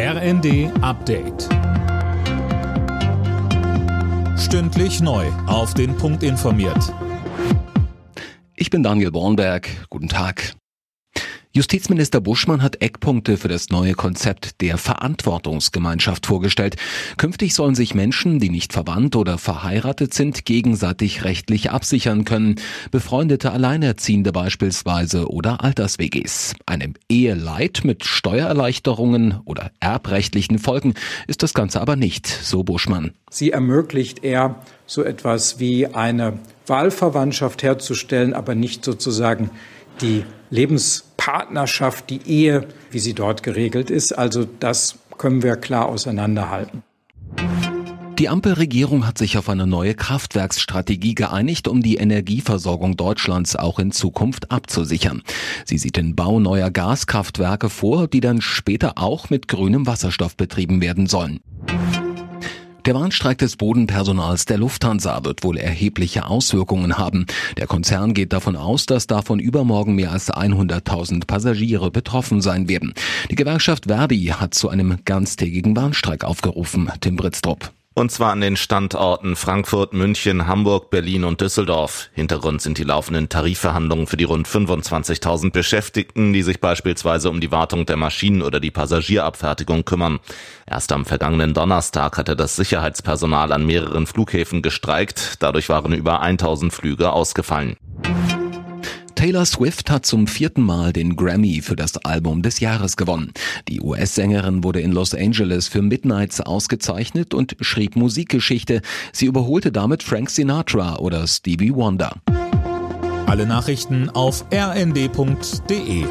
RND Update. Stündlich neu. Auf den Punkt informiert. Ich bin Daniel Bornberg. Guten Tag. Justizminister Buschmann hat Eckpunkte für das neue Konzept der Verantwortungsgemeinschaft vorgestellt. Künftig sollen sich Menschen, die nicht verwandt oder verheiratet sind, gegenseitig rechtlich absichern können. Befreundete Alleinerziehende beispielsweise oder Alters-WGs. Eine Eheleid mit Steuererleichterungen oder erbrechtlichen Folgen ist das Ganze aber nicht, so Buschmann. Sie ermöglicht eher so etwas wie eine Wahlverwandtschaft herzustellen, aber nicht sozusagen die Lebenspartnerschaft, die Ehe, wie sie dort geregelt ist. Also das können wir klar auseinanderhalten. Die Ampelregierung hat sich auf eine neue Kraftwerksstrategie geeinigt, um die Energieversorgung Deutschlands auch in Zukunft abzusichern. Sie sieht den Bau neuer Gaskraftwerke vor, die dann später auch mit grünem Wasserstoff betrieben werden sollen. Der Warnstreik des Bodenpersonals der Lufthansa wird wohl erhebliche Auswirkungen haben. Der Konzern geht davon aus, dass davon übermorgen mehr als 100.000 Passagiere betroffen sein werden. Die Gewerkschaft Verdi hat zu einem ganztägigen Warnstreik aufgerufen. Tim Britztrup. Und zwar an den Standorten Frankfurt, München, Hamburg, Berlin und Düsseldorf. Hintergrund sind die laufenden Tarifverhandlungen für die rund 25.000 Beschäftigten, die sich beispielsweise um die Wartung der Maschinen oder die Passagierabfertigung kümmern. Erst am vergangenen Donnerstag hatte das Sicherheitspersonal an mehreren Flughäfen gestreikt. Dadurch waren über 1000 Flüge ausgefallen. Taylor Swift hat zum vierten Mal den Grammy für das Album des Jahres gewonnen. Die US-Sängerin wurde in Los Angeles für Midnights ausgezeichnet und schrieb Musikgeschichte. Sie überholte damit Frank Sinatra oder Stevie Wonder. Alle Nachrichten auf rnd.de